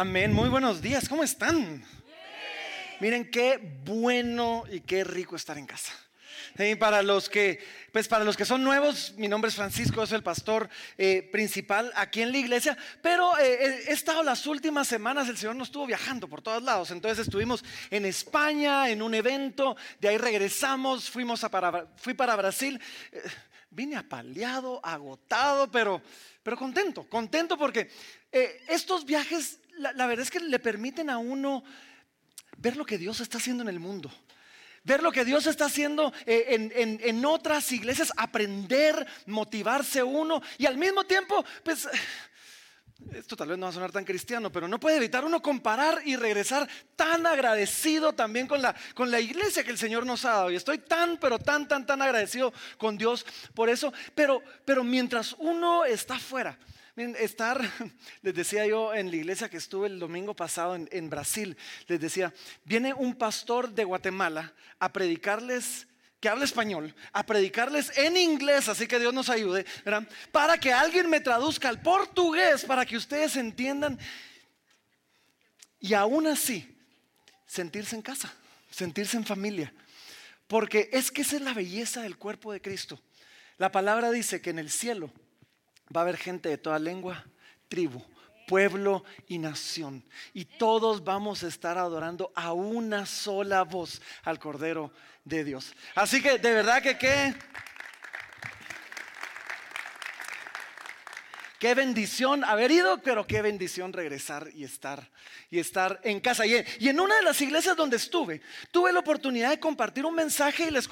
Amén, muy buenos días, ¿cómo están? Miren qué bueno y qué rico estar en casa. para los que, pues para los que son nuevos, mi nombre es Francisco, soy el pastor eh, principal aquí en la iglesia. Pero eh, he estado las últimas semanas, el Señor nos estuvo viajando por todos lados. Entonces estuvimos en España en un evento, de ahí regresamos, fuimos a para, fui para Brasil. Eh, vine apaleado, agotado, pero, pero contento, contento porque estos viajes la, verdad es que le permiten a uno ver lo que Dios está haciendo en el mundo ver lo que Dios está haciendo eh, en, otras iglesias, aprender, motivarse uno y al mismo tiempo, pues, esto tal vez no va a sonar tan cristiano, pero no puede evitar uno comparar y regresar tan agradecido también con la, con la iglesia que el Señor nos ha dado. Y estoy tan, pero tan, tan, tan agradecido con Dios por eso. Pero, pero mientras uno está afuera, Estar, les decía yo en la iglesia que estuve el domingo pasado en, Brasil, les decía, viene un pastor de Guatemala a predicarles que habla español, a predicarles en inglés, así que Dios nos ayude, para que alguien me traduzca al portugués, para que ustedes entiendan. Y aún así, sentirse en casa, sentirse en familia. Porque es que esa es la belleza del cuerpo de Cristo. La palabra dice que en el cielo va a haber gente de toda lengua, tribu, pueblo y nación. Y todos vamos a estar adorando a una sola voz al Cordero de Dios. Así que de verdad que qué... Qué bendición haber ido, pero qué bendición regresar y estar y estar en casa. Y, en una de las iglesias donde estuve, tuve la oportunidad de compartir un mensaje y les,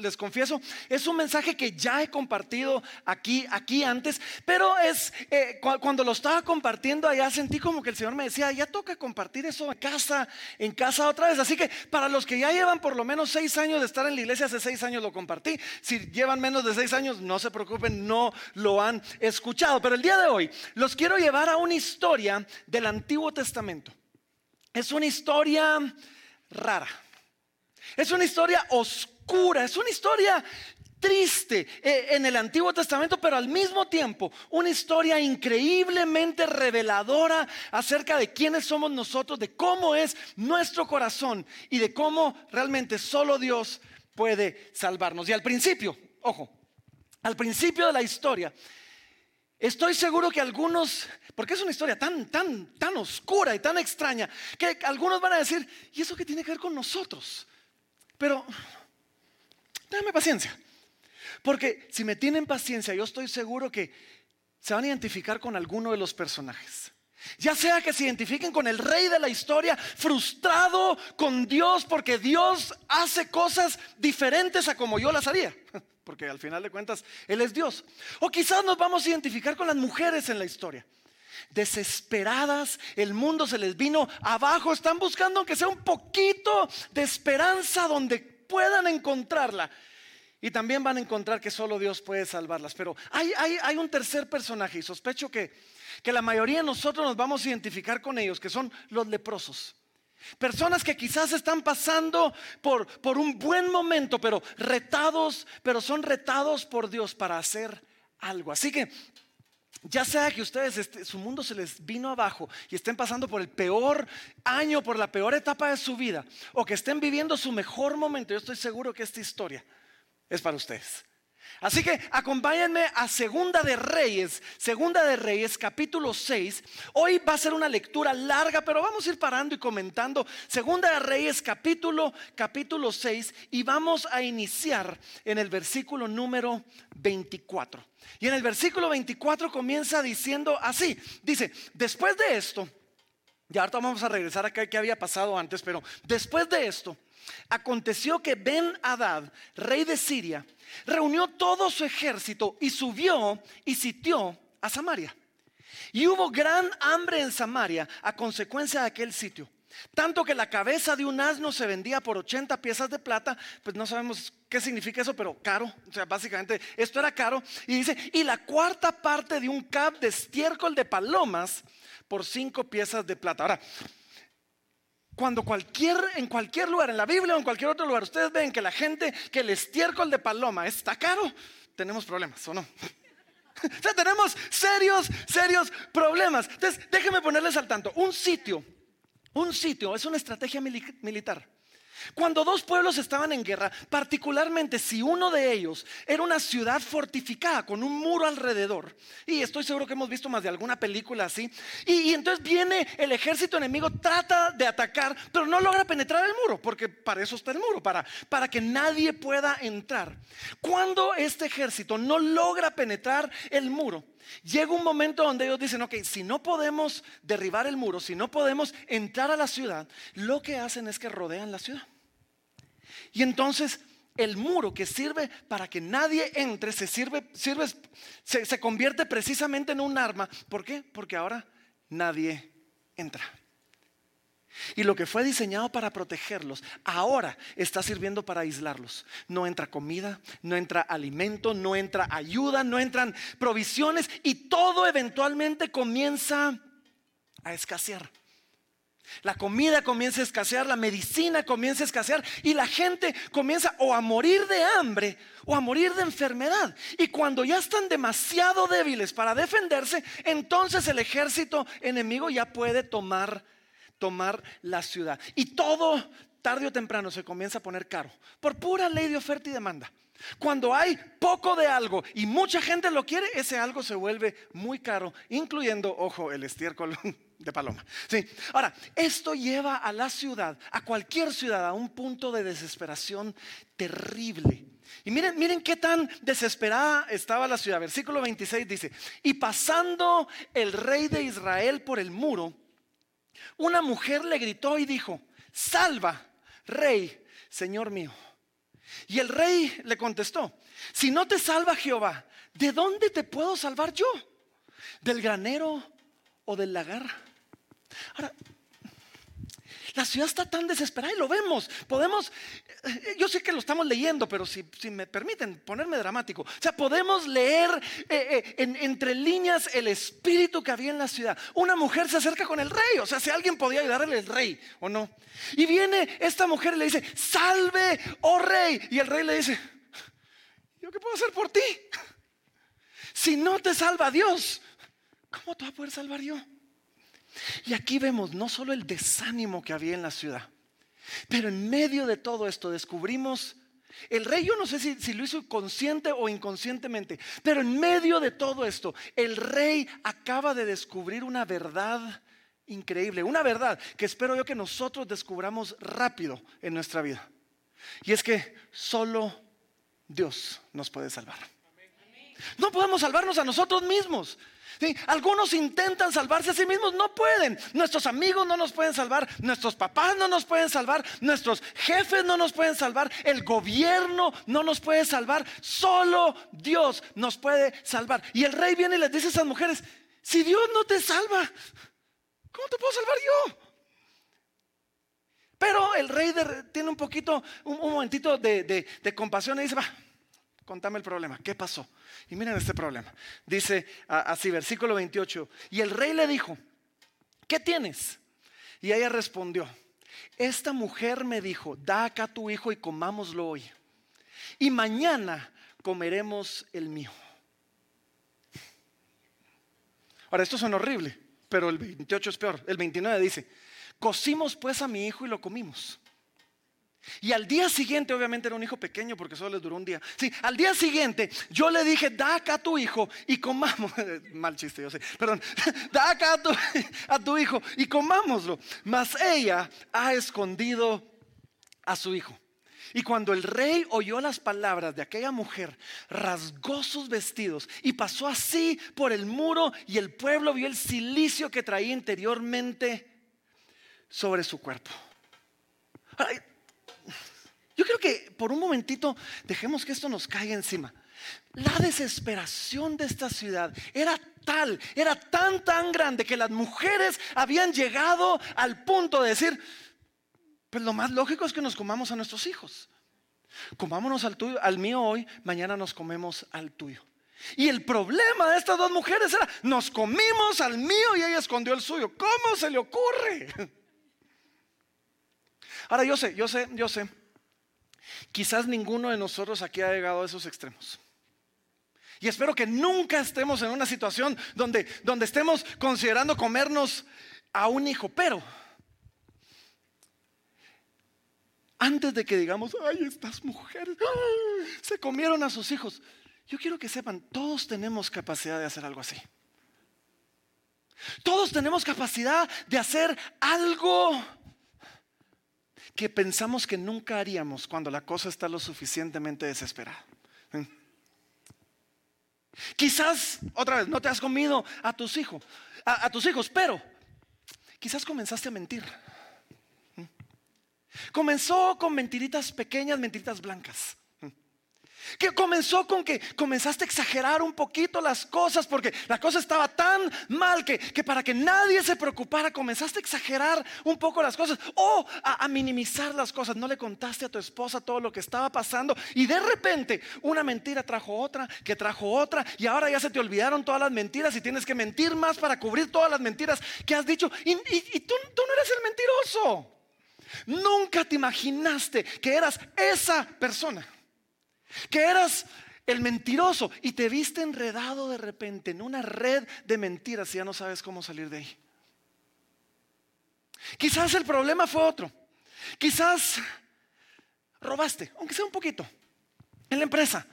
les, confieso, es un mensaje que ya he compartido aquí, aquí antes, pero es eh, cuando lo estaba compartiendo allá sentí como que el Señor me decía, ya toca compartir eso en casa, en casa otra vez. Así que para los que ya llevan por lo menos seis años de estar en la iglesia, hace seis años lo compartí. Si llevan menos de seis años, no se preocupen, no lo han escuchado pero el día de hoy los quiero llevar a una historia del Antiguo Testamento. Es una historia rara. Es una historia oscura, es una historia triste eh, en el Antiguo Testamento, pero al mismo tiempo una historia increíblemente reveladora acerca de quiénes somos nosotros, de cómo es nuestro corazón y de cómo realmente solo Dios puede salvarnos. Y al principio, ojo, al principio de la historia Estoy seguro que algunos, porque es una historia tan, tan, tan oscura y tan extraña, que algunos van a decir, ¿y eso qué tiene que ver con nosotros? Pero, déjame paciencia. Porque si me tienen paciencia, yo estoy seguro que se van a identificar con alguno de los personajes. Ya sea que se identifiquen con el rey de la historia, frustrado con Dios porque Dios hace cosas diferentes a como yo las haría. Porque al final de cuentas, Él es Dios. O quizás nos vamos a identificar con las mujeres en la historia. Desesperadas, el mundo se les vino abajo, están buscando aunque sea un poquito de esperanza donde puedan encontrarla. Y también van a encontrar que solo Dios puede salvarlas. Pero hay, hay un tercer personaje y sospecho que que la mayoría de nosotros nos vamos a identificar con ellos, que son los leprosos. Personas que quizás están pasando por, por un buen momento, pero retados, pero son retados por Dios para hacer algo. Así que ya sea que ustedes, este, su mundo se les vino abajo y estén pasando por el peor año, por la peor etapa de su vida, o que estén viviendo su mejor momento, yo estoy seguro que esta historia es para ustedes. Así que acompáñenme a Segunda de Reyes, Segunda de Reyes, capítulo 6. Hoy va a ser una lectura larga, pero vamos a ir parando y comentando. Segunda de Reyes, capítulo, capítulo 6, y vamos a iniciar en el versículo número 24. Y en el versículo 24 comienza diciendo así, dice, después de esto, ya ahorita vamos a regresar acá que había pasado antes, pero después de esto, aconteció que Ben Hadad, rey de Siria, reunió todo su ejército y subió y sitió a Samaria. Y hubo gran hambre en Samaria a consecuencia de aquel sitio. Tanto que la cabeza de un asno se vendía por 80 piezas de plata, pues no sabemos qué significa eso, pero caro. O sea, básicamente esto era caro. Y dice, y la cuarta parte de un cap de estiércol de palomas por cinco piezas de plata. Ahora, cuando cualquier, en cualquier lugar, en la Biblia o en cualquier otro lugar, ustedes ven que la gente, que el estiércol de paloma está caro, tenemos problemas, ¿o no? O sea, tenemos serios, serios problemas. Entonces, déjenme ponerles al tanto. Un sitio, un sitio es una estrategia militar. Cuando dos pueblos estaban en guerra, particularmente si uno de ellos era una ciudad fortificada con un muro alrededor, y estoy seguro que hemos visto más de alguna película así, y, entonces viene el ejército enemigo, trata de atacar, pero no logra penetrar el muro, porque para eso está el muro, para, para que nadie pueda entrar. Cuando este ejército no logra penetrar el muro, Llega un momento donde ellos dicen, ok, si no podemos derribar el muro, si no podemos entrar a la ciudad, lo que hacen es que rodean la ciudad. Y entonces el muro que sirve para que nadie entre se sirve, sirve se, se convierte precisamente en un arma. ¿Por qué? Porque ahora nadie entra. Y lo que fue diseñado para protegerlos, ahora está sirviendo para aislarlos. No entra comida, no entra alimento, no entra ayuda, no entran provisiones y todo eventualmente comienza a escasear. La comida comienza a escasear, la medicina comienza a escasear y la gente comienza o a morir de hambre o a morir de enfermedad. Y cuando ya están demasiado débiles para defenderse, entonces el ejército enemigo ya puede tomar tomar la ciudad. Y todo tarde o temprano se comienza a poner caro por pura ley de oferta y demanda. Cuando hay poco de algo y mucha gente lo quiere, ese algo se vuelve muy caro, incluyendo, ojo, el estiércol de paloma. Sí. Ahora, esto lleva a la ciudad, a cualquier ciudad, a un punto de desesperación terrible. Y miren, miren qué tan desesperada estaba la ciudad. Versículo 26 dice, y pasando el rey de Israel por el muro, una mujer le gritó y dijo, salva, rey, Señor mío. Y el rey le contestó, si no te salva Jehová, ¿de dónde te puedo salvar yo? ¿Del granero o del lagar? Ahora, la ciudad está tan desesperada y lo vemos. Podemos, eh, yo sé que lo estamos leyendo, pero si, me permiten ponerme dramático, o sea, podemos leer eh, eh, entre líneas el espíritu que había en la ciudad. Una mujer se acerca con el rey, o sea, si alguien podía ayudarle el rey o no. Y viene esta mujer y le dice, salve, oh rey. Y el rey le dice, ¿yo qué puedo hacer por ti? Si no te salva Dios, ¿cómo te va a poder salvar yo? Y aquí vemos no solo el desánimo que había en la ciudad, pero en medio de todo esto descubrimos, el rey yo no sé si, lo hizo consciente o inconscientemente, pero en medio de todo esto, el rey acaba de descubrir una verdad increíble, una verdad que espero yo que nosotros descubramos rápido en nuestra vida. Y es que solo Dios nos puede salvar. No podemos salvarnos a nosotros mismos. Algunos intentan salvarse a sí mismos, no pueden. Nuestros amigos no nos pueden salvar, nuestros papás no nos pueden salvar, nuestros jefes no nos pueden salvar, el gobierno no nos puede salvar, solo Dios nos puede salvar. Y el rey viene y les dice a esas mujeres, si Dios no te salva, ¿cómo te puedo salvar yo? Pero el rey tiene un poquito, un, momentito de compasión y dice, va, contame el problema, ¿qué pasó? Y miren este problema. Dice así, versículo 28. Y el rey le dijo, ¿qué tienes? Y ella respondió, esta mujer me dijo, da acá tu hijo y comámoslo hoy. Y mañana comeremos el mío. Ahora, esto suena horrible, pero el 28 es peor. El 29 dice, cocimos pues a mi hijo y lo comimos. Y al día siguiente, obviamente era un hijo pequeño porque solo les duró un día. Sí, al día siguiente yo le dije, da acá a tu hijo y comamos. Mal chiste, yo sé. Perdón. Da acá a tu, a tu hijo y comámoslo. Mas ella ha escondido a su hijo. Y cuando el rey oyó las palabras de aquella mujer, rasgó sus vestidos y pasó así por el muro y el pueblo vio el silicio que traía interiormente sobre su cuerpo. Yo creo que por un momentito dejemos que esto nos caiga encima. La desesperación de esta ciudad era tal, era tan, tan grande que las mujeres habían llegado al punto de decir, pues lo más lógico es que nos comamos a nuestros hijos. Comámonos al tuyo, al mío hoy, mañana nos comemos al tuyo. Y el problema de estas dos mujeres era, nos comimos al mío y ella escondió el suyo. ¿Cómo se le ocurre? Ahora yo sé, yo sé, yo sé Quizás ninguno de nosotros aquí ha llegado a esos extremos. Y espero que nunca estemos en una situación donde, donde estemos considerando comernos a un hijo. Pero antes de que digamos, ay, estas mujeres se comieron a sus hijos, yo quiero que sepan, todos tenemos capacidad de hacer algo así. Todos tenemos capacidad de hacer algo que pensamos que nunca haríamos cuando la cosa está lo suficientemente desesperada. Quizás, otra vez, no te has comido a tus hijos, a, tus hijos, pero quizás comenzaste a mentir. Comenzó con mentiritas pequeñas, mentiritas blancas. Que comenzó con que comenzaste a exagerar un poquito las cosas porque la cosa estaba tan mal que, para que nadie se preocupara comenzaste a exagerar un poco las cosas o a, minimizar las cosas. No le contaste a tu esposa todo lo que estaba pasando y de repente una mentira trajo otra, que trajo otra y ahora ya se te olvidaron todas las mentiras y tienes que mentir más para cubrir todas las mentiras que has dicho y, tú, tú no eres el mentiroso. Nunca te imaginaste que eras esa persona que eras el mentiroso y te viste enredado de repente en una red de mentiras y ya no sabes cómo salir de ahí. Quizás el problema fue otro. Quizás robaste, aunque sea un poquito, en la empresa.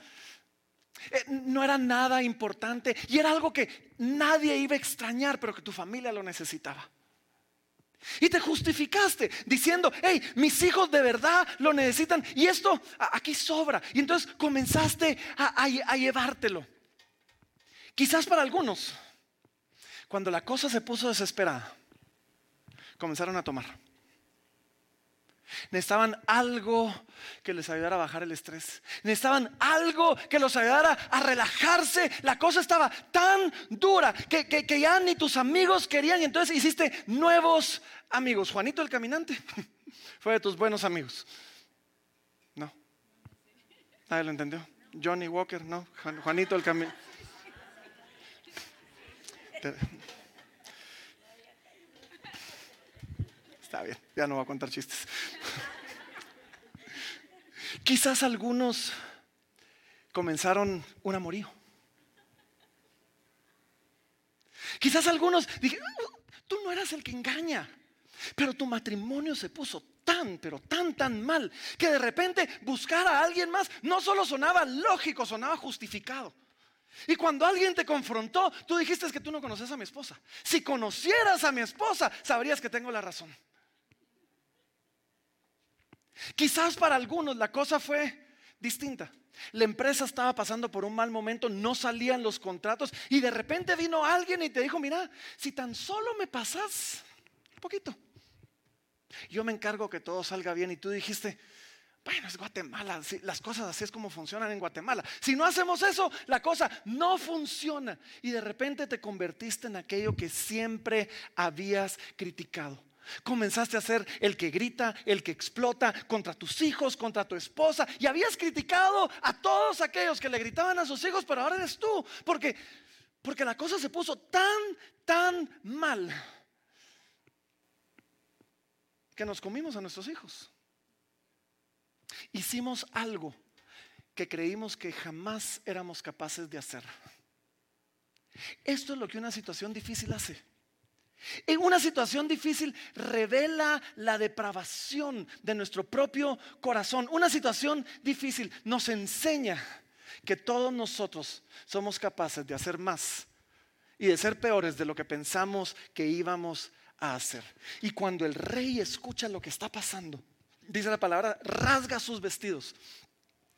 Eh, no era nada importante y era algo que nadie iba a extrañar, pero que tu familia lo necesitaba. Y te justificaste diciendo, hey, mis hijos de verdad lo necesitan y esto aquí sobra. Y entonces comenzaste a, a llevártelo. Quizás para algunos, cuando la cosa se puso desesperada, comenzaron a tomar. Necesitaban algo que les ayudara a bajar el estrés. Necesitaban algo que los ayudara a relajarse. La cosa estaba tan dura que, que, ya ni tus amigos querían entonces hiciste nuevos amigos. Juanito el caminante fue de tus buenos amigos. No. Nadie lo entendió. Johnny Walker, no. Juanito el caminante. Está bien, ya no voy a contar chistes. Quizás algunos comenzaron un amorío. Quizás algunos dijeron, tú no eras el que engaña, pero tu matrimonio se puso tan, pero tan, tan mal, que de repente buscar a alguien más no solo sonaba lógico, sonaba justificado. Y cuando alguien te confrontó, tú dijiste que tú no conoces a mi esposa. Si conocieras a mi esposa, sabrías que tengo la razón. Quizás para algunos la cosa fue distinta. La empresa estaba pasando por un mal momento, no salían los contratos y de repente vino alguien y te dijo, mira, si tan solo me pasas un poquito, yo me encargo que todo salga bien y tú dijiste, bueno, es Guatemala, las cosas así es como funcionan en Guatemala. Si no hacemos eso, la cosa no funciona y de repente te convertiste en aquello que siempre habías criticado. Comenzaste a ser el que grita, el que explota contra tus hijos, contra tu esposa. Y habías criticado a todos aquellos que le gritaban a sus hijos, pero ahora eres tú. Porque, porque la cosa se puso tan, tan mal que nos comimos a nuestros hijos. Hicimos algo que creímos que jamás éramos capaces de hacer. Esto es lo que una situación difícil hace. En una situación difícil revela la depravación de nuestro propio corazón. Una situación difícil nos enseña que todos nosotros somos capaces de hacer más y de ser peores de lo que pensamos que íbamos a hacer. Y cuando el rey escucha lo que está pasando, dice la palabra, rasga sus vestidos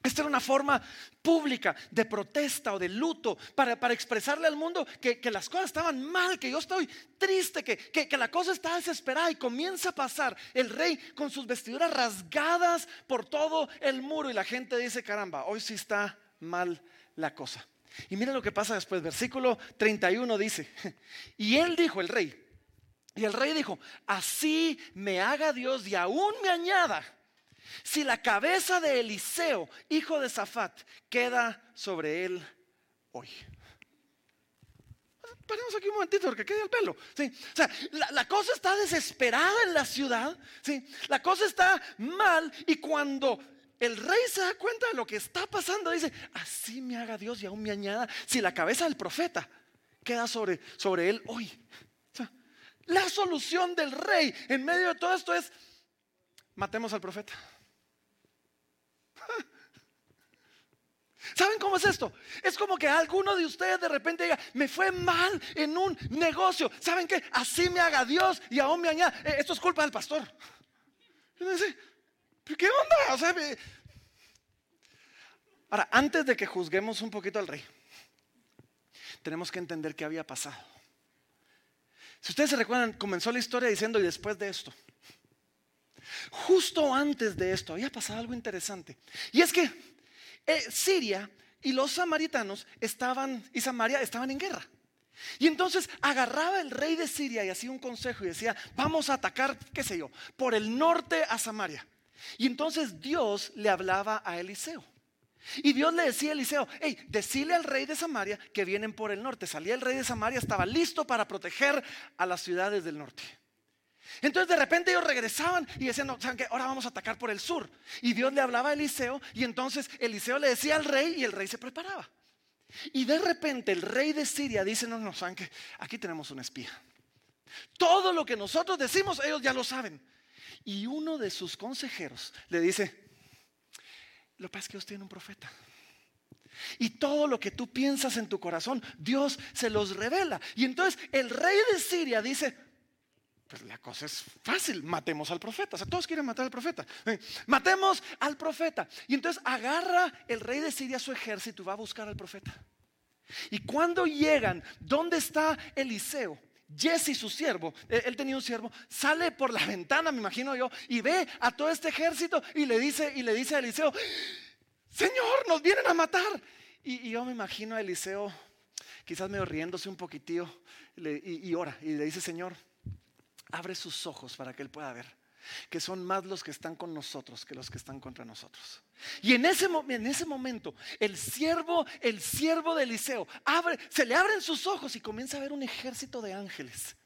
esta era una forma pública de protesta o de luto para, expresarle al mundo que, las cosas estaban mal, que yo estoy triste, que, que, la cosa está desesperada y comienza a pasar el rey con sus vestiduras rasgadas por todo el muro y la gente dice, caramba, hoy sí está mal la cosa. Y mira lo que pasa después, versículo 31 dice, y él dijo, el rey, y el rey dijo, así me haga Dios y aún me añada si la cabeza de Eliseo, hijo de Zafat, queda sobre él hoy. Paremos aquí un momentito porque queda el pelo. O sea, la, cosa está desesperada en la ciudad. La cosa está mal y cuando el rey se da cuenta de lo que está pasando, dice, así me haga Dios y aún me añada, si la cabeza del profeta queda sobre, sobre él hoy. la solución del rey en medio de todo esto es, matemos al profeta. ¿Saben cómo es esto? Es como que alguno de ustedes de repente diga, me fue mal en un negocio. ¿Saben qué? Así me haga Dios y aún me añada. Eh, esto es culpa del pastor. ¿qué onda? ahora, antes de que juzguemos un poquito al rey, tenemos que entender qué había pasado. Si ustedes se recuerdan, comenzó la historia diciendo, y después de esto, justo antes de esto, había pasado algo interesante. Y es que Siria y los samaritanos estaban, y Samaria estaban en guerra. Y entonces agarraba el rey de Siria y hacía un consejo y decía, vamos a atacar, qué sé yo, por el norte a Samaria. Y entonces Dios le hablaba a Eliseo. Y Dios le decía a Eliseo, hey, decile al rey de Samaria que vienen por el norte. Salía el rey de Samaria, estaba listo para proteger a las ciudades del norte. Entonces de repente ellos regresaban y decían, no. Ahora vamos a atacar por el sur. Y Dios le hablaba a Eliseo y entonces Eliseo le decía al rey y el rey se preparaba. Y de repente el rey de Siria dice, no, no, ¿saben? Aquí tenemos un espía. Todo lo que nosotros decimos, ellos ya lo saben. Y uno de sus consejeros le dice, lo que pasa es que ellos tienen un profeta. Y todo lo que tú piensas en tu corazón, Dios se los revela. Y entonces el rey de Siria dice, pues la cosa es fácil, matemos al profeta. O sea, todos quieren matar al profeta. Eh, matemos al profeta. Y entonces agarra el rey de Siria su ejército y va a buscar al profeta. Y cuando llegan, ¿dónde está Eliseo? Jesse, su siervo, eh, él tenía un siervo, sale por la ventana, me imagino yo, y ve a todo este ejército y le dice, y le dice a Eliseo, Señor, nos vienen a matar. Y, yo me imagino a Eliseo, quizás medio riéndose un poquitío, y, y ora, y le dice, Señor, abre sus ojos para que Él pueda ver que son más los que están con nosotros que los que están contra nosotros. Y en ese, en ese momento, el siervo, el siervo de Eliseo, abre, se le abren sus ojos y comienza a ver un ejército de ángeles.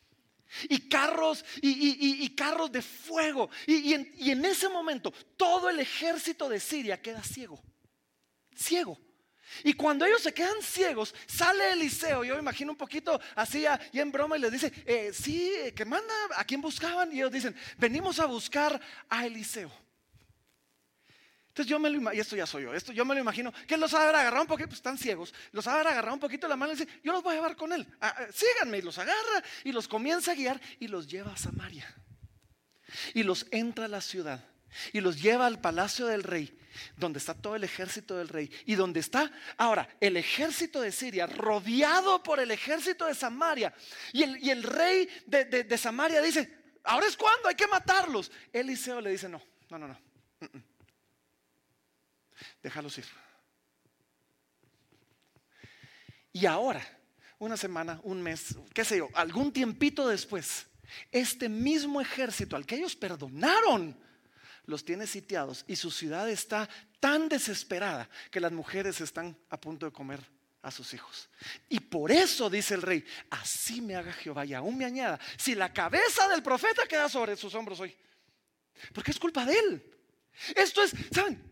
Y carros y, carros de fuego. y en ese momento, todo el ejército de Siria queda ciego. Ciego. Y cuando ellos se quedan ciegos, sale Eliseo. Yo me imagino un poquito así y en broma y les dice, eh, sí, que manda, ¿a quién buscaban? Y ellos dicen, venimos a buscar a Eliseo. Entonces yo me lo imagino, y esto ya soy yo, esto yo me lo imagino, que los va a agarrar un poquito, pues están ciegos, los va a agarrar un poquito la mano y dice, yo los voy a llevar con él, síganme, y los agarra y los comienza a guiar y los lleva a Samaria. Y los entra a la ciudad y los lleva al palacio del rey donde está todo el ejército del rey y donde está ahora el ejército de Siria rodeado por el ejército de Samaria. Y el, y el rey de, Samaria dice, ahora es cuando hay que matarlos. Eliseo le dice, no, no, no, no. Déjalos ir. Y ahora, una semana, un mes, qué sé yo, algún tiempito después, este mismo ejército al que ellos perdonaron, los tiene sitiados y su ciudad está tan desesperada que las mujeres están a punto de comer a sus hijos. Y por eso dice el rey, así me haga Jehová y aún me añada, si la cabeza del profeta queda sobre sus hombros hoy, porque es culpa de él. Esto es, ¿saben?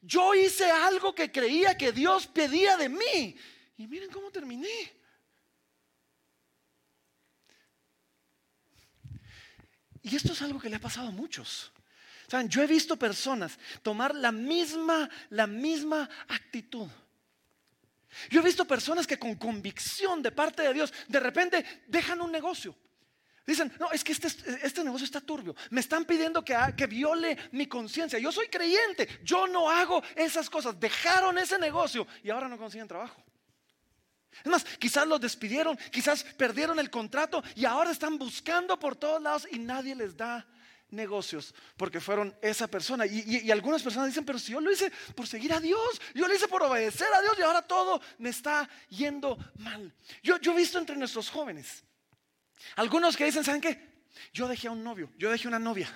Yo hice algo que creía que Dios pedía de mí. Y miren cómo terminé. Y esto es algo que le ha pasado a muchos. Yo he visto personas tomar la misma, la misma actitud. Yo he visto personas que con convicción de parte de Dios, de repente dejan un negocio. Dicen, no, es que este, este negocio está turbio. Me están pidiendo que, que viole mi conciencia. Yo soy creyente, yo no hago esas cosas. Dejaron ese negocio y ahora no consiguen trabajo. Es más, quizás los despidieron, quizás perdieron el contrato y ahora están buscando por todos lados y nadie les da negocios porque fueron esa persona. Y, algunas personas dicen, pero si yo lo hice por seguir a Dios, yo lo hice por obedecer a Dios y ahora todo me está yendo mal. Yo, yo he visto entre nuestros jóvenes algunos que dicen, ¿saben qué? Yo dejé a un novio, yo dejé una novia.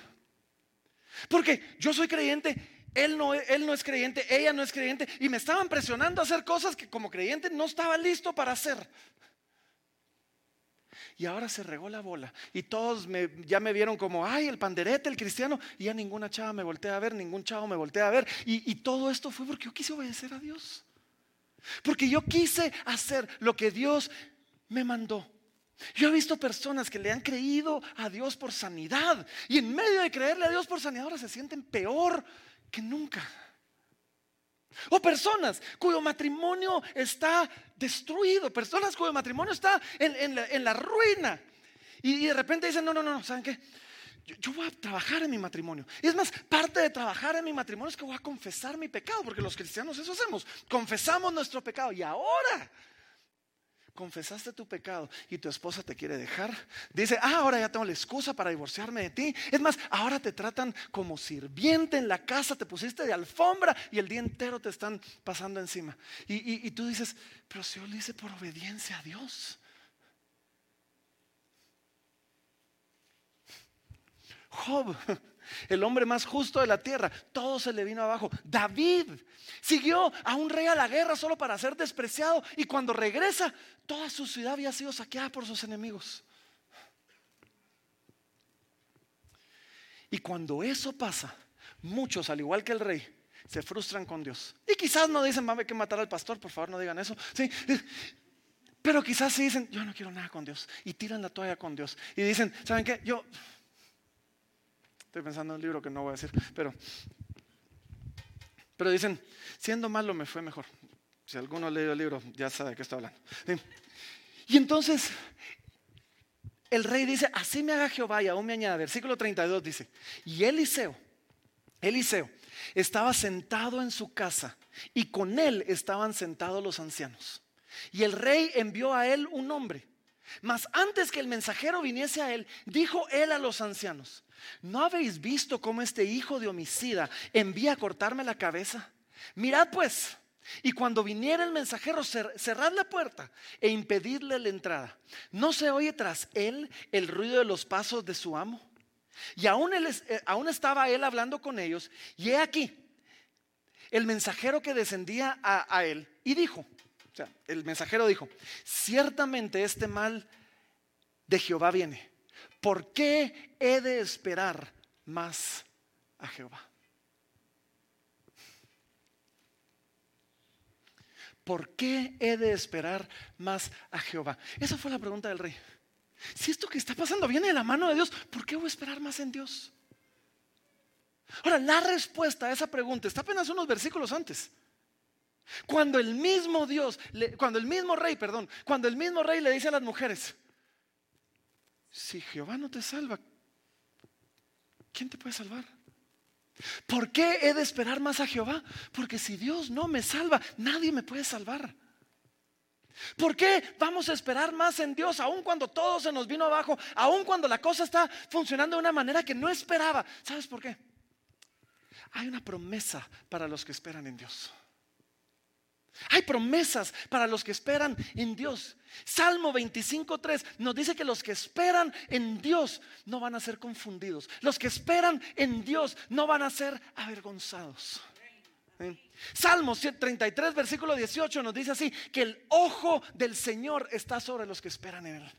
Porque yo soy creyente, él no, él no es creyente, ella no es creyente y me estaban presionando a hacer cosas que como creyente no estaba listo para hacer. Y ahora se regó la bola. Y todos ya me vieron como, ay, el panderete, el cristiano. Y ya ninguna chava me voltea a ver, ningún chavo me voltea a ver. Y, y todo esto fue porque yo quise obedecer a Dios. Porque yo quise hacer lo que Dios me mandó. Yo he visto personas que le han creído a Dios por sanidad y en medio de creerle a Dios por sanidad ahora se sienten peor que nunca. O personas cuyo matrimonio está destruido, personas cuyo matrimonio está en, la, ruina. Y, de repente dicen, no, no, no, ¿saben qué? Yo, yo, voy a trabajar en mi matrimonio. Y es más, parte de trabajar en mi matrimonio es que voy a confesar mi pecado, porque los cristianos eso hacemos. Confesamos nuestro pecado. Y ahora confesaste tu pecado y tu esposa te quiere dejar, dice, ah, ahora ya tengo la excusa para divorciarme de ti. Es más, ahora te tratan como sirviente en la casa, te pusiste de alfombra y el día entero te están pasando encima. Y, tú dices, pero si yo lo hice por obediencia a Dios. Job el hombre más justo de la tierra, todo se le vino abajo. David siguió a un rey a la guerra solo para ser despreciado y cuando regresa, toda su ciudad había sido saqueada por sus enemigos. Y cuando eso pasa, muchos, al igual que el rey, se frustran con Dios. Y quizás no dicen, vamos que matar al pastor, por favor no digan eso. Sí, pero quizás sí dicen, yo no quiero nada con Dios. Y tiran la toalla con Dios. Y dicen, ¿saben qué? Yo Estoy pensando en un libro que no voy a decir, pero, pero dicen, siendo malo me fue mejor. Si alguno ha leído el libro, ya sabe de qué estoy hablando. Y entonces, el rey dice, así me haga Jehová y aún me añade. Versículo 32 dice, y Eliseo, Eliseo, estaba sentado en su casa y con él estaban sentados los ancianos. Y el rey envió a él un hombre. Mas antes que el mensajero viniese a él, dijo él a los ancianos, ¿No habéis visto cómo este hijo de homicida envía a cortarme la cabeza? Mirad pues, y cuando viniera el mensajero, cerrad la puerta e impedidle la entrada. ¿No se oye tras él el ruido de los pasos de su amo? Y aún, eh, estaba él hablando con ellos, y he aquí, el mensajero que descendía a, él, y dijo, sea, el mensajero dijo, ciertamente este mal de Jehová viene ¿por qué he de esperar más a Jehová? ¿Por qué he de esperar más a Jehová? Esa fue la pregunta del rey. Si esto que está pasando viene de la mano de Dios, ¿por qué voy a esperar más en Dios? Ahora, la respuesta a esa pregunta está apenas unos versículos antes. Cuando el mismo Dios, cuando el mismo rey, perdón, cuando el mismo rey le dice a las mujeres, si Jehová no te salva, ¿quién te puede salvar? ¿Por qué he de esperar más a Jehová? Porque si Dios no me salva, nadie me puede salvar. ¿Por qué vamos a esperar más en Dios aun cuando todo se nos vino abajo, aun cuando la cosa está funcionando de una manera que no esperaba? ¿Sabes por qué? Hay una promesa para los que esperan en Dios. Hay promesas para los que esperan en Dios. Salmo 25.3 nos dice que los que esperan en Dios no van a ser confundidos. Los que esperan en Dios no van a ser avergonzados. Salmo 33, versículo 18 nos dice así, que el ojo del Señor está sobre los que esperan en Él.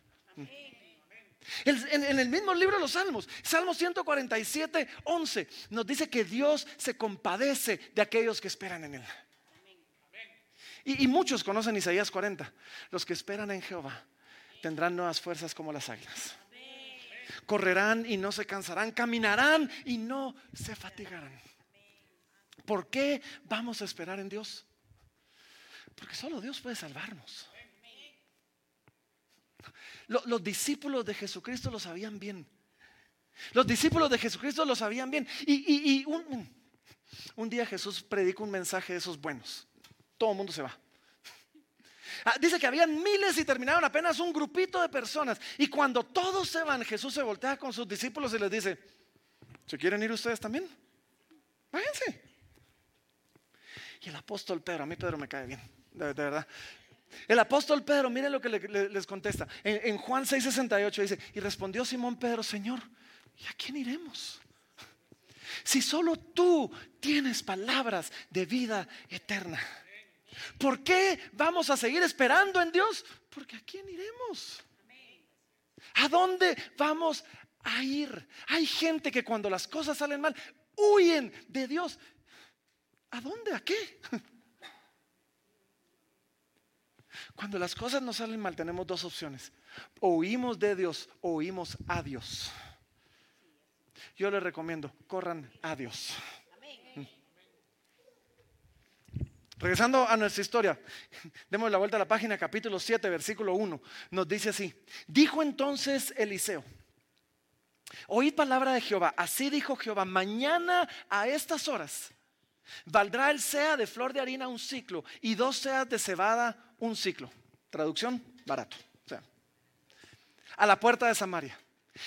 En, el mismo libro de los Salmos, Salmo 147, 11, nos dice que Dios se compadece de aquellos que esperan en Él. Y, muchos conocen Isaías 40. Los que esperan en Jehová tendrán nuevas fuerzas como las águilas. Correrán y no se cansarán, caminarán y no se fatigarán. ¿Por qué vamos a esperar en Dios? Porque solo Dios puede salvarnos. Los, discípulos de Jesucristo lo sabían bien. Los discípulos de Jesucristo lo sabían bien. Y, un, un día Jesús predicó un mensaje de esos buenos todo el mundo se va. Ah, dice que habían miles y terminaron apenas un grupito de personas. Y cuando todos se van, Jesús se voltea con sus discípulos y les dice, ¿se quieren ir ustedes también? Váyanse. Y el apóstol Pedro, a mí Pedro me cae bien, de, verdad. El apóstol Pedro, miren lo que les contesta. En, en Juan 6:68 dice, y respondió Simón Pedro, Señor, ¿y a quién iremos? Si solo tú tienes palabras de vida eterna. ¿Por qué vamos a seguir esperando en Dios? Porque a quién iremos. ¿A dónde vamos a ir? Hay gente que cuando las cosas salen mal, huyen de Dios. ¿A dónde? ¿A qué? Cuando las cosas no salen mal, tenemos dos opciones. O de Dios o huimos a Dios. Yo les recomiendo, corran a Dios. Regresando a nuestra historia, demos la vuelta a la página, capítulo 7, versículo 1. Nos dice así: Dijo entonces Eliseo: Oíd palabra de Jehová. Así dijo Jehová: Mañana a estas horas valdrá el sea de flor de harina un ciclo y dos seas de cebada un ciclo. Traducción: barato. A la puerta de Samaria.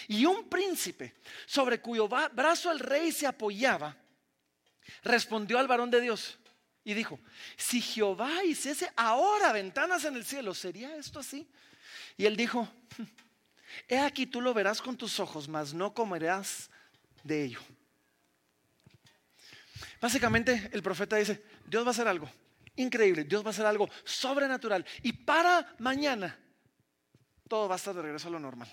Y un príncipe sobre cuyo brazo el rey se apoyaba respondió al varón de Dios y dijo, si Jehová hiciese ahora ventanas en el cielo, ¿sería esto así? Y él dijo, he aquí tú lo verás con tus ojos, mas no comerás de ello. Básicamente el profeta dice, Dios va a hacer algo increíble, Dios va a hacer algo sobrenatural. Y para mañana todo va a estar de regreso a lo normal.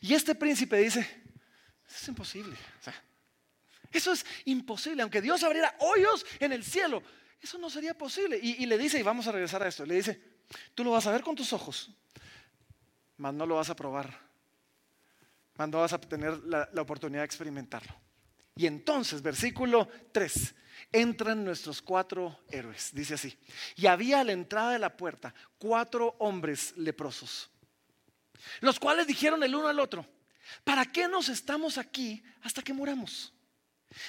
Y este príncipe dice, es imposible. eso es imposible, aunque Dios abriera hoyos en el cielo. Eso no sería posible. Y, le dice, y vamos a regresar a esto, le dice, tú lo vas a ver con tus ojos, mas no lo vas a probar, mas no vas a tener la, oportunidad de experimentarlo. Y entonces, versículo 3, entran nuestros cuatro héroes, dice así, y había a la entrada de la puerta cuatro hombres leprosos, los cuales dijeron el uno al otro, ¿para qué nos estamos aquí hasta que muramos?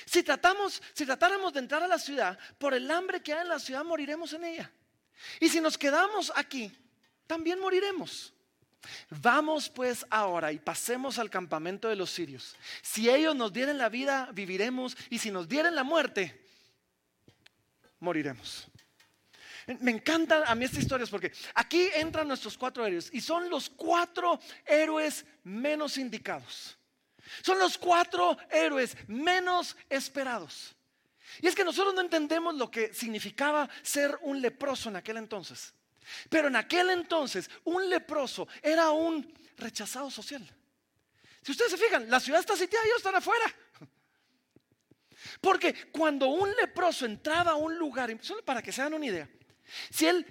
Si tratamos, si tratáramos de entrar a la ciudad, por el hambre que hay en la ciudad moriremos en ella. Y si nos quedamos aquí, también moriremos. Vamos pues ahora y pasemos al campamento de los sirios. Si ellos nos dieren la vida, viviremos, y si nos dieren la muerte, moriremos. Me encantan a mí estas historias porque aquí entran nuestros cuatro héroes y son los cuatro héroes menos indicados. Son los cuatro héroes menos esperados. Y es que nosotros no entendemos lo que significaba ser un leproso en aquel entonces. Pero en aquel entonces un leproso era un rechazado social. Si ustedes se fijan, la ciudad está sitiada y ellos están afuera. Porque cuando un leproso entraba a un lugar, solo para que se hagan una idea, si él,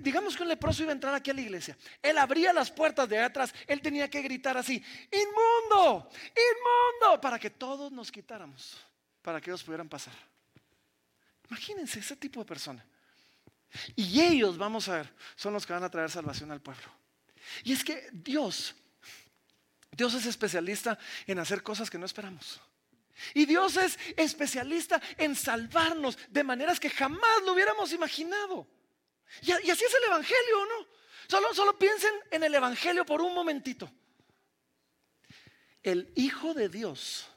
digamos que un leproso iba a entrar aquí a la iglesia, él abría las puertas de atrás, él tenía que gritar así, inmundo, inmundo, para que todos nos quitáramos, para que ellos pudieran pasar. Imagínense ese tipo de persona. Y ellos, vamos a ver, son los que van a traer salvación al pueblo. Y es que Dios, Dios es especialista en hacer cosas que no esperamos. Y Dios es especialista en salvarnos de maneras que jamás lo hubiéramos imaginado. Y, así es el Evangelio, ¿no? Solo, solo piensen en el Evangelio por un momentito. El Hijo de Dios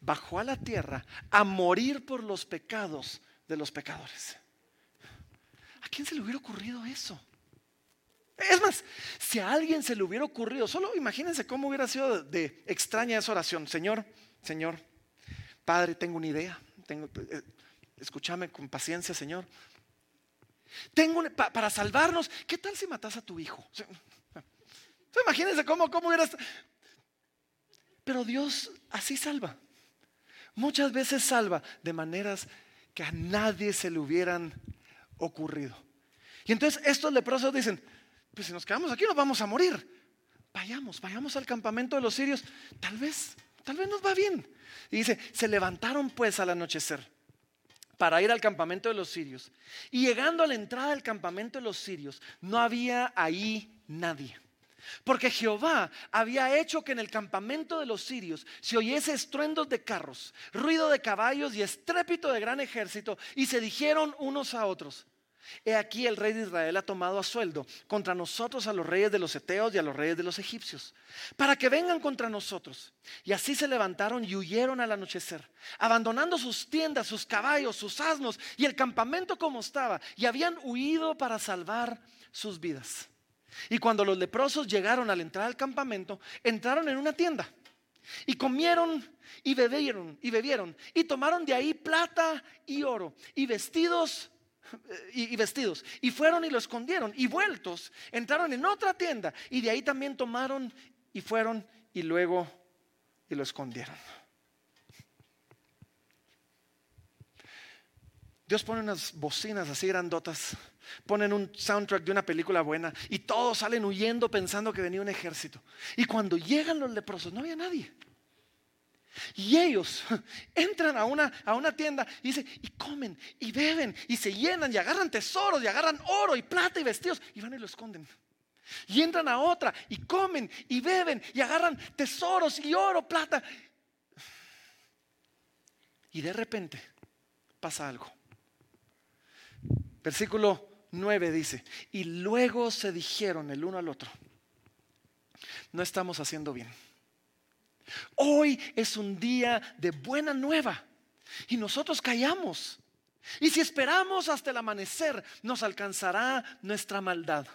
bajó a la tierra a morir por los pecados de los pecadores. ¿A quién se le hubiera ocurrido eso? Es más, si a alguien se le hubiera ocurrido, solo imagínense cómo hubiera sido de, extraña esa oración. Señor, Señor, Padre, tengo una idea. Tengo, eh, escúchame con paciencia, Señor. Tengo para salvarnos. ¿Qué tal si matas a tu hijo? imagínense cómo, cómo hubieras. Pero Dios así salva. Muchas veces salva de maneras que a nadie se le hubieran ocurrido. Y entonces estos leprosos dicen, pues si nos quedamos aquí nos vamos a morir. Vayamos, vayamos al campamento de los sirios. Tal vez, tal vez nos va bien. Y dice, se levantaron pues al anochecer para ir al campamento de los sirios. Y llegando a la entrada del campamento de los sirios, no había ahí nadie. Porque Jehová había hecho que en el campamento de los sirios se oyese estruendos de carros, ruido de caballos y estrépito de gran ejército, y se dijeron unos a otros, He aquí el rey de Israel ha tomado a sueldo contra nosotros a los reyes de los Eteos y a los reyes de los egipcios, para que vengan contra nosotros. Y así se levantaron y huyeron al anochecer, abandonando sus tiendas, sus caballos, sus asnos y el campamento como estaba, y habían huido para salvar sus vidas. Y cuando los leprosos llegaron al entrar al campamento, entraron en una tienda y comieron y bebieron y bebieron y tomaron de ahí plata y oro y vestidos y, vestidos. Y fueron y lo escondieron. Y vueltos, entraron en otra tienda y de ahí también tomaron y fueron y luego y lo escondieron. Dios pone unas bocinas así grandotas, ponen un soundtrack de una película buena y todos salen huyendo pensando que venía un ejército. Y cuando llegan los leprosos, no había nadie. Y ellos entran a una, a una tienda y dicen, y comen, y beben, y se llenan, y agarran tesoros, y agarran oro, y plata, y vestidos, y van y lo esconden. Y entran a otra, y comen, y beben, y agarran tesoros, y oro, plata. Y de repente pasa algo. Versículo 9 dice, y luego se dijeron el uno al otro, no estamos haciendo bien. Hoy es un día de buena nueva y nosotros callamos. Y si esperamos hasta el amanecer, nos alcanzará nuestra maldad.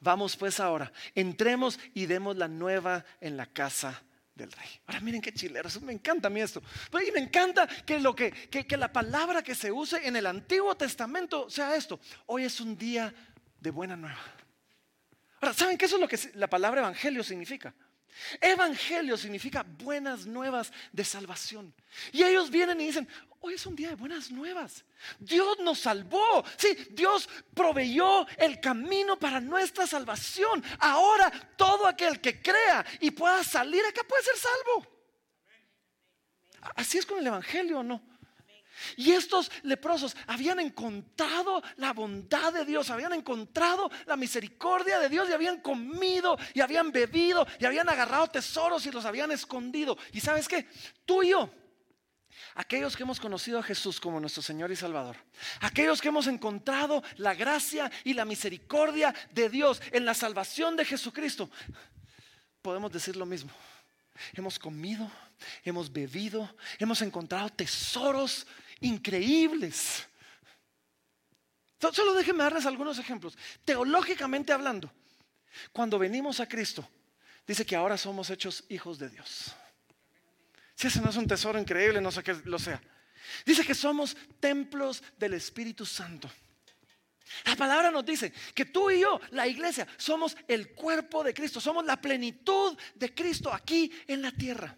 Vamos pues ahora, entremos y demos la nueva en la casa del rey. Ahora miren qué chileros, me encanta a mí esto. Y me encanta que, lo que, que la palabra que se use en el Antiguo Testamento sea esto. Hoy es un día de buena nueva. Ahora, ¿saben qué eso es lo que la palabra evangelio significa? Evangelio significa buenas nuevas de salvación. Y ellos vienen y dicen, hoy es un día de buenas nuevas. Dios nos salvó. Sí, Dios proveyó el camino para nuestra salvación. Ahora todo aquel que crea y pueda salir acá puede ser salvo. Así es con el Evangelio, ¿o no? Y estos leprosos habían encontrado la bondad de Dios, habían encontrado la misericordia de Dios y habían comido y habían bebido y habían agarrado tesoros y los habían escondido. ¿Y sabes qué? Tú y yo, aquellos que hemos conocido a Jesús como nuestro Señor y Salvador, aquellos que hemos encontrado la gracia y la misericordia de Dios en la salvación de Jesucristo, podemos decir lo mismo. Hemos comido, hemos bebido, hemos encontrado tesoros increíbles. Solo déjenme darles algunos ejemplos. Teológicamente hablando, cuando venimos a Cristo, dice que ahora somos hechos hijos de Dios. Si ese no es un tesoro increíble, no sé qué lo sea. Dice que somos templos del Espíritu Santo. La palabra nos dice que tú y yo, la iglesia, somos el cuerpo de Cristo, somos la plenitud de Cristo aquí en la tierra.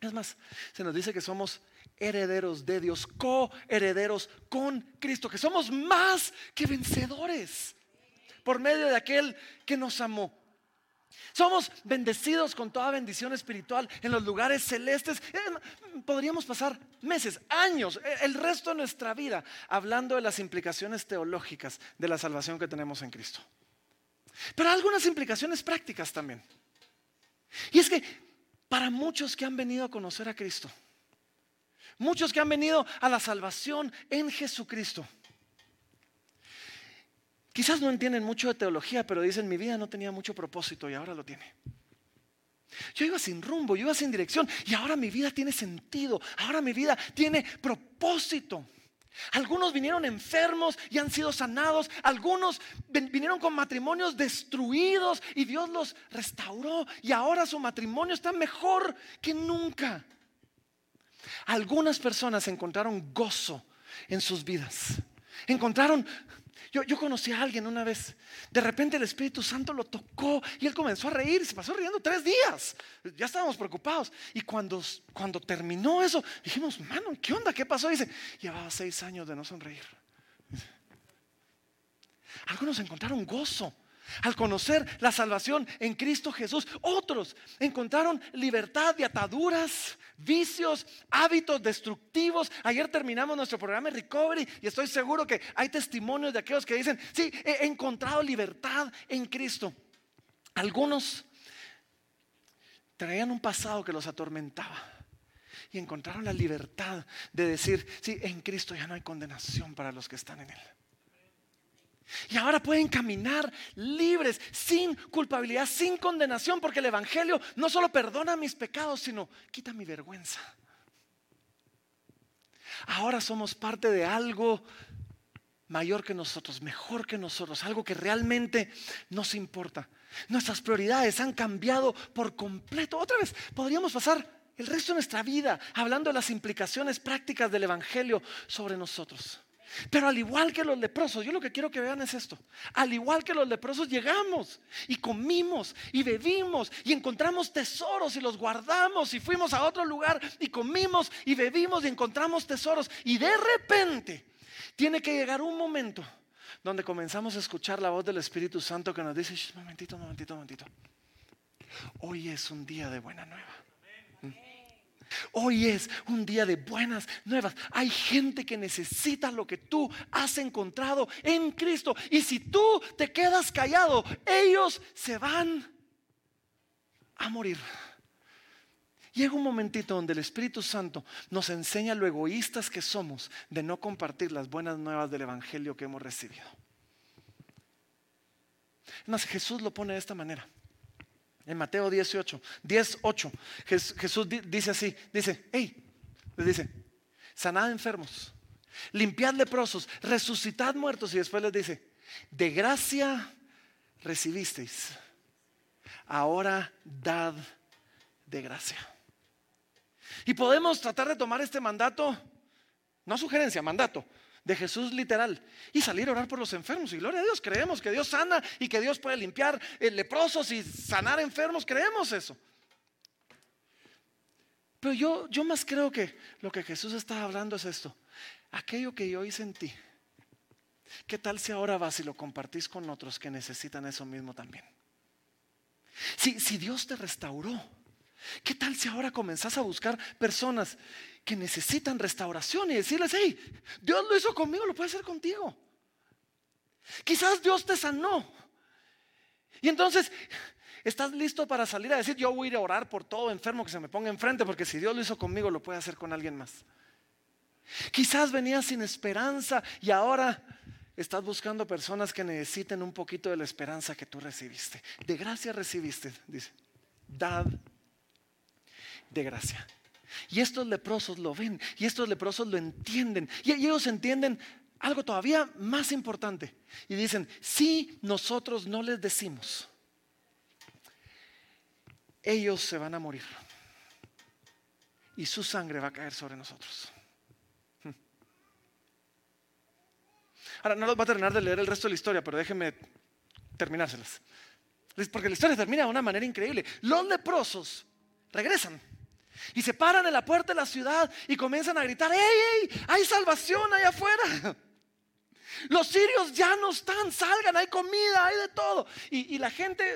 Es más, se nos dice que somos herederos de Dios, coherederos con Cristo, que somos más que vencedores por medio de aquel que nos amó. Somos bendecidos con toda bendición espiritual en los lugares celestes. Eh, podríamos pasar meses, años, e, el resto de nuestra vida hablando de las implicaciones teológicas de la salvación que tenemos en Cristo. Pero hay algunas implicaciones prácticas también. Y es que para muchos que han venido a conocer a Cristo, Muchos que han venido a la salvación en Jesucristo. Quizás no entienden mucho de teología, pero dicen, mi vida no tenía mucho propósito y ahora lo tiene. Yo iba sin rumbo, yo iba sin dirección y ahora mi vida tiene sentido, ahora mi vida tiene propósito. Algunos vinieron enfermos y han sido sanados, algunos vinieron con matrimonios destruidos y Dios los restauró y ahora su matrimonio está mejor que nunca. Algunas personas encontraron gozo en sus vidas. Encontraron, yo, conocí a alguien una vez, de repente el Espíritu Santo lo tocó y él comenzó a reír, se pasó riendo tres días. Ya estábamos preocupados. Y cuando, cuando terminó eso, dijimos, mano, ¿qué onda? ¿Qué pasó? dice, llevaba seis años de no sonreír. Algunos encontraron gozo al conocer la salvación en Cristo Jesús. Otros encontraron libertad de ataduras, vicios, hábitos destructivos. Ayer terminamos nuestro programa de Recovery y estoy seguro que hay testimonios de aquellos que dicen, sí, he encontrado libertad en Cristo. Algunos traían un pasado que los atormentaba y encontraron la libertad de decir, sí, en Cristo ya no hay condenación para los que están en Él. Y ahora pueden caminar libres, sin culpabilidad, sin condenación, porque el Evangelio no solo perdona mis pecados, sino quita mi vergüenza. Ahora somos parte de algo mayor que nosotros, mejor que nosotros, algo que realmente nos importa. Nuestras prioridades han cambiado por completo. Otra vez, podríamos pasar el resto de nuestra vida hablando de las implicaciones prácticas del Evangelio sobre nosotros. Pero al igual que los leprosos, yo lo que quiero que vean es esto. Al igual que los leprosos llegamos y comimos y bebimos y encontramos tesoros y los guardamos y fuimos a otro lugar y comimos y bebimos y encontramos tesoros. Y de repente tiene que llegar un momento donde comenzamos a escuchar la voz del Espíritu Santo que nos dice, momentito, momentito, momentito. Hoy es un día de buena nueva. Hoy es un día de buenas nuevas. Hay gente que necesita lo que tú has encontrado en Cristo. Y si tú te quedas callado, ellos se van a morir. Llega un momentito donde el Espíritu Santo nos enseña lo egoístas que somos de no compartir las buenas nuevas del Evangelio que hemos recibido. Más Jesús lo pone de esta manera. En Mateo 18, 18, Jesús dice así, dice, hey, les dice, sanad enfermos, limpiad leprosos, resucitad muertos y después les dice, de gracia recibisteis, ahora dad de gracia. Y podemos tratar de tomar este mandato, no sugerencia, mandato, de Jesús literal y salir a orar por los enfermos. Y gloria a Dios, creemos que Dios sana y que Dios puede limpiar eh, leprosos y sanar enfermos, creemos eso. Pero yo, yo más creo que lo que Jesús está hablando es esto. Aquello que yo hice en ti, ¿qué tal si ahora vas y lo compartís con otros que necesitan eso mismo también? Si, si Dios te restauró, ¿Qué tal si ahora comenzás a buscar personas que necesitan restauración y decirles, hey, Dios lo hizo conmigo, lo puede hacer contigo? Quizás Dios te sanó. Y entonces estás listo para salir a decir, yo voy a ir a orar por todo enfermo que se me ponga enfrente, porque si Dios lo hizo conmigo, lo puede hacer con alguien más. Quizás venías sin esperanza y ahora estás buscando personas que necesiten un poquito de la esperanza que tú recibiste. De gracia recibiste, dice. Dad de gracia. Y estos leprosos lo ven y estos leprosos lo entienden. Y ellos entienden algo todavía más importante. Y dicen, si nosotros no les decimos, ellos se van a morir. Y su sangre va a caer sobre nosotros. Ahora, no los va a terminar de leer el resto de la historia, pero déjenme terminárselas. Porque la historia termina de una manera increíble. Los leprosos regresan. Y se paran en la puerta de la ciudad y comienzan a gritar, ¡Ey, ey! Hay salvación allá afuera. Los sirios ya no están, salgan, hay comida, hay de todo. Y, la gente,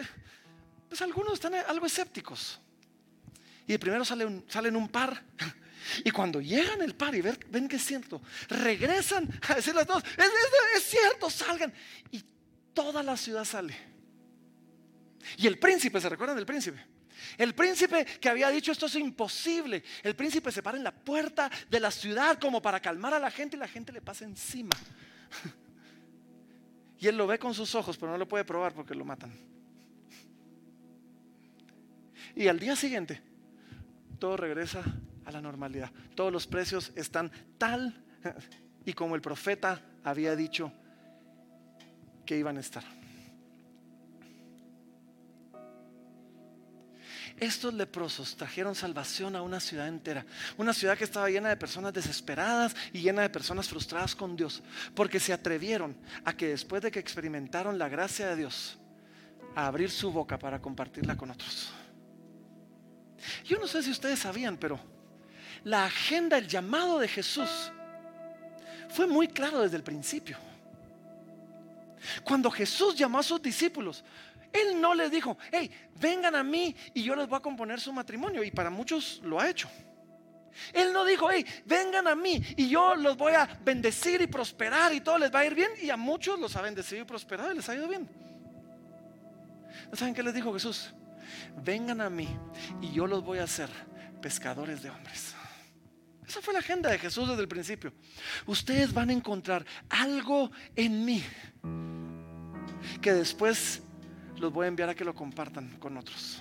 pues algunos están algo escépticos. Y primero sale salen un par. Y cuando llegan el par y ven, que es cierto, regresan a decirles a todos, es, es cierto, salgan. Y toda la ciudad sale. Y el príncipe, ¿se recuerdan del príncipe? El príncipe que había dicho esto es imposible. El príncipe se para en la puerta de la ciudad como para calmar a la gente y la gente le pasa encima. Y él lo ve con sus ojos, pero no lo puede probar porque lo matan. Y al día siguiente, todo regresa a la normalidad. Todos los precios están tal y como el profeta había dicho que iban a estar. Estos leprosos trajeron salvación a una ciudad entera, una ciudad que estaba llena de personas desesperadas y llena de personas frustradas con Dios, porque se atrevieron a que después de que experimentaron la gracia de Dios, a abrir su boca para compartirla con otros. Yo no sé si ustedes sabían, pero la agenda, el llamado de Jesús fue muy claro desde el principio. Cuando Jesús llamó a sus discípulos, él no les dijo, hey, vengan a mí y yo les voy a componer su matrimonio. Y para muchos lo ha hecho. Él no dijo, hey, vengan a mí y yo los voy a bendecir y prosperar y todo les va a ir bien. Y a muchos los ha bendecido y prosperado y les ha ido bien. ¿Saben qué les dijo Jesús? Vengan a mí y yo los voy a hacer pescadores de hombres. Esa fue la agenda de Jesús desde el principio. Ustedes van a encontrar algo en mí que después los voy a enviar a que lo compartan con otros,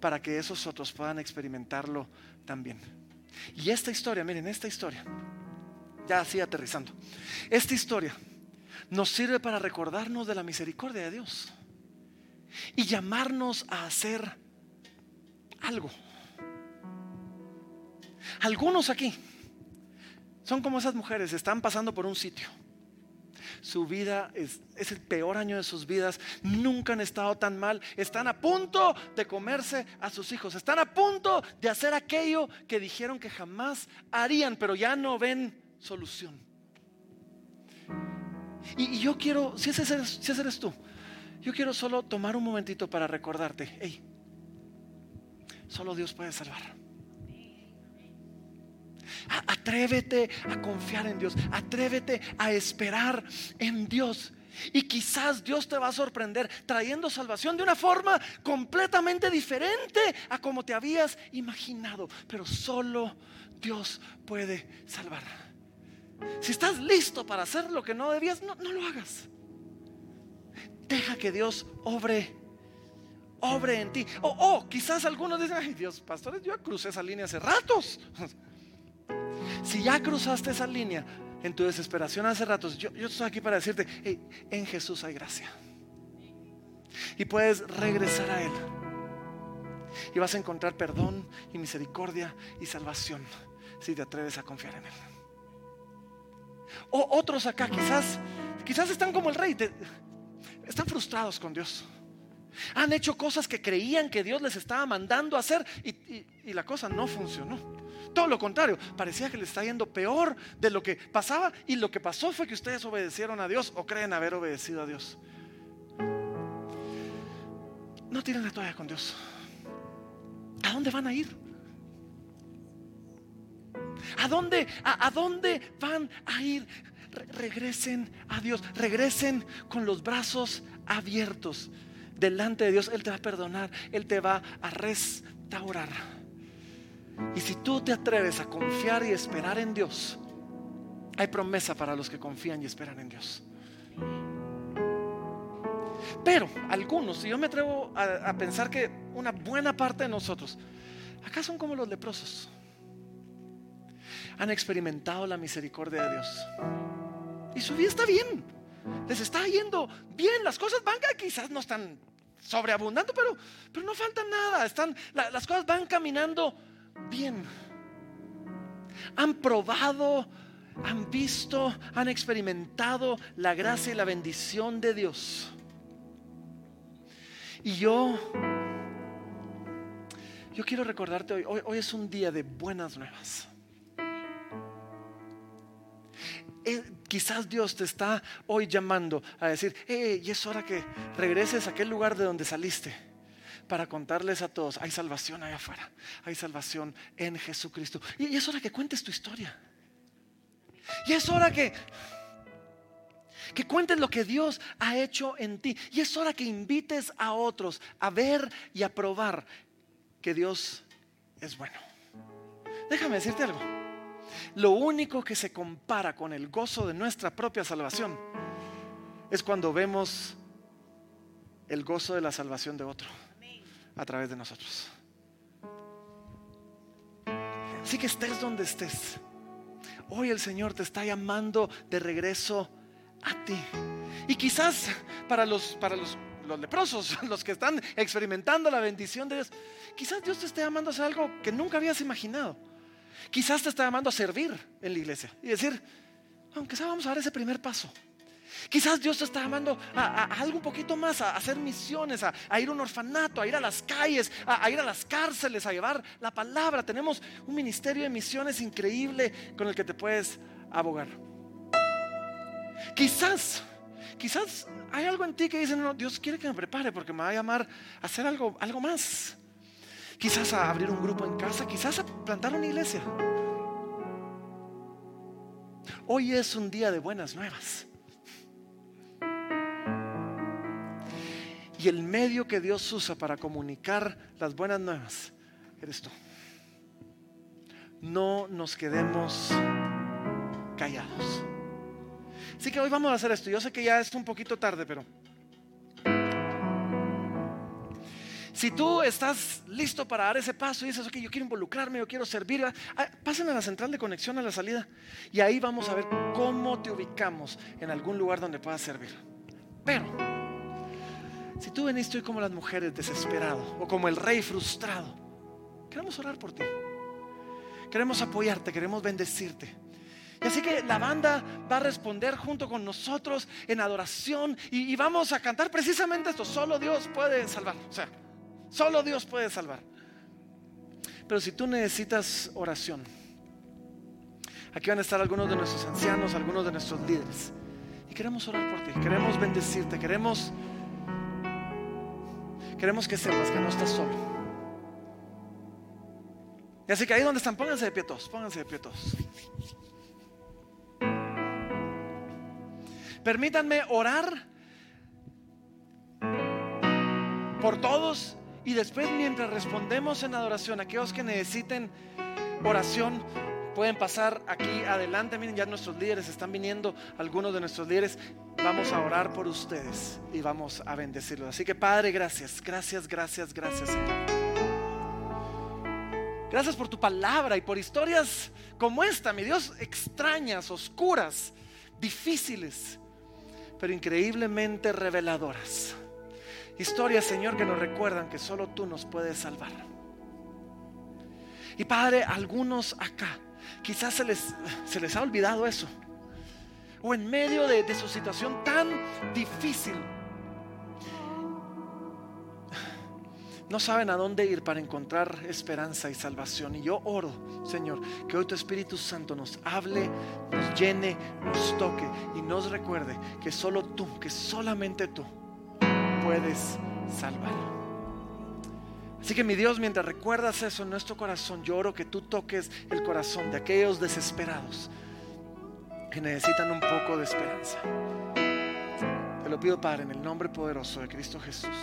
para que esos otros puedan experimentarlo también. Y esta historia, miren, esta historia, ya así aterrizando, esta historia nos sirve para recordarnos de la misericordia de Dios y llamarnos a hacer algo. Algunos aquí son como esas mujeres, están pasando por un sitio. Su vida es, es, el peor año de sus vidas. Nunca han estado tan mal. Están a punto de comerse a sus hijos. Están a punto de hacer aquello que dijeron que jamás harían, pero ya no ven solución. Y, yo quiero, si ese, eres, si ese eres tú, yo quiero solo tomar un momentito para recordarte, hey, solo Dios puede salvar. Atrévete a confiar en Dios. Atrévete a esperar en Dios. Y quizás Dios te va a sorprender trayendo salvación de una forma completamente diferente a como te habías imaginado. Pero solo Dios puede salvar. Si estás listo para hacer lo que no debías, no, lo hagas. Deja que Dios obre obre en ti. O oh, quizás algunos dicen, ay Dios, pastores, yo crucé esa línea hace ratos. Si ya cruzaste esa línea en tu desesperación hace ratos, yo, estoy aquí para decirte, en Jesús hay gracia. Y puedes regresar a Él. Y vas a encontrar perdón y misericordia y salvación si te atreves a confiar en Él. O otros acá quizás, quizás están como el rey, están frustrados con Dios. Han hecho cosas que creían que Dios les estaba mandando a hacer y la cosa no funcionó. Todo lo contrario, parecía que le está yendo peor de lo que pasaba y lo que pasó fue que ustedes obedecieron a Dios o creen haber obedecido a Dios. No tiren la toalla con Dios. ¿A dónde van a ir? ¿A dónde, a, dónde van a ir? regresen a Dios, regresen con los brazos abiertos delante de Dios. Él te va a perdonar, Él te va a restaurar. Y si tú te atreves a confiar y esperar en Dios, hay promesa para los que confían y esperan en Dios. Pero algunos, y yo me atrevo a, pensar que una buena parte de nosotros, acá son como los leprosos. Han experimentado la misericordia de Dios. Y su vida está bien. Les está yendo bien. Las cosas van, quizás no están sobreabundando, pero, pero no falta nada. Están, las cosas van caminando bien. Han probado, han visto, han experimentado la gracia y la bendición de Dios. Y yo, yo quiero recordarte hoy, hoy, es un día de buenas nuevas. Eh, quizás Dios te está hoy llamando a decir, hey, y es hora que regreses a aquel lugar de donde saliste para contarles a todos, hay salvación allá afuera, hay salvación en Jesucristo. Y es hora que cuentes tu historia. Y es hora que que cuentes lo que Dios ha hecho en ti. Y es hora que invites a otros a ver y a probar que Dios es bueno. Déjame decirte algo. Lo único que se compara con el gozo de nuestra propia salvación es cuando vemos el gozo de la salvación de otro a través de nosotros. Así que estés donde estés. Hoy el Señor te está llamando de regreso a ti. Y quizás para los, para los, los leprosos, los que están experimentando la bendición de Dios, quizás Dios te esté llamando a hacer algo que nunca habías imaginado. Quizás te está llamando a servir en la iglesia y decir, aunque sea, vamos a dar ese primer paso. Quizás Dios te está llamando a, algo un poquito más, a, hacer misiones, a, ir a un orfanato, a ir a las calles, a, ir a las cárceles, a llevar la palabra. Tenemos un ministerio de misiones increíble con el que te puedes abogar. Quizás, quizás hay algo en ti que dice, no, Dios quiere que me prepare porque me va a llamar a hacer algo, algo más. Quizás a abrir un grupo en casa, quizás a plantar una iglesia. Hoy es un día de buenas nuevas. Y el medio que Dios usa para comunicar las buenas nuevas eres tú. No nos quedemos callados. Así que hoy vamos a hacer esto. Yo sé que ya es un poquito tarde, pero si tú estás listo para dar ese paso y dices, ok, yo quiero involucrarme, yo quiero servir, ah, pasen a la central de conexión a la salida y ahí vamos a ver cómo te ubicamos en algún lugar donde puedas servir. Pero si tú veniste hoy como las mujeres desesperado o como el rey frustrado, queremos orar por ti. Queremos apoyarte, queremos bendecirte. Y así que la banda va a responder junto con nosotros en adoración y, y vamos a cantar precisamente esto. Solo Dios puede salvar. O sea, solo Dios puede salvar. Pero si tú necesitas oración, aquí van a estar algunos de nuestros ancianos, algunos de nuestros líderes. Y queremos orar por ti, queremos bendecirte, queremos, queremos que sepas que no estás solo. Y así que ahí donde están, pónganse de pie todos, pónganse de pie todos. Permítanme orar por todos y después mientras respondemos en adoración, aquellos que necesiten oración, pueden pasar aquí adelante. Miren, ya nuestros líderes están viniendo, algunos de nuestros líderes. Vamos a orar por ustedes y vamos a bendecirlos. Así que Padre, gracias, gracias, gracias, gracias. Gracias por tu palabra y por historias como esta, mi Dios, extrañas, oscuras, difíciles, pero increíblemente reveladoras. Historias, Señor, que nos recuerdan que solo tú nos puedes salvar. Y Padre, algunos acá, quizás se les, se les ha olvidado eso. O en medio de, de su situación tan difícil, no saben a dónde ir para encontrar esperanza y salvación. Y yo oro, Señor, que hoy tu Espíritu Santo nos hable, nos llene, nos toque y nos recuerde que solo tú, que solamente tú puedes salvar. Así que mi Dios, mientras recuerdas eso en nuestro corazón, yo oro que tú toques el corazón de aquellos desesperados que necesitan un poco de esperanza. Te lo pido, Padre, en el nombre poderoso de Cristo Jesús.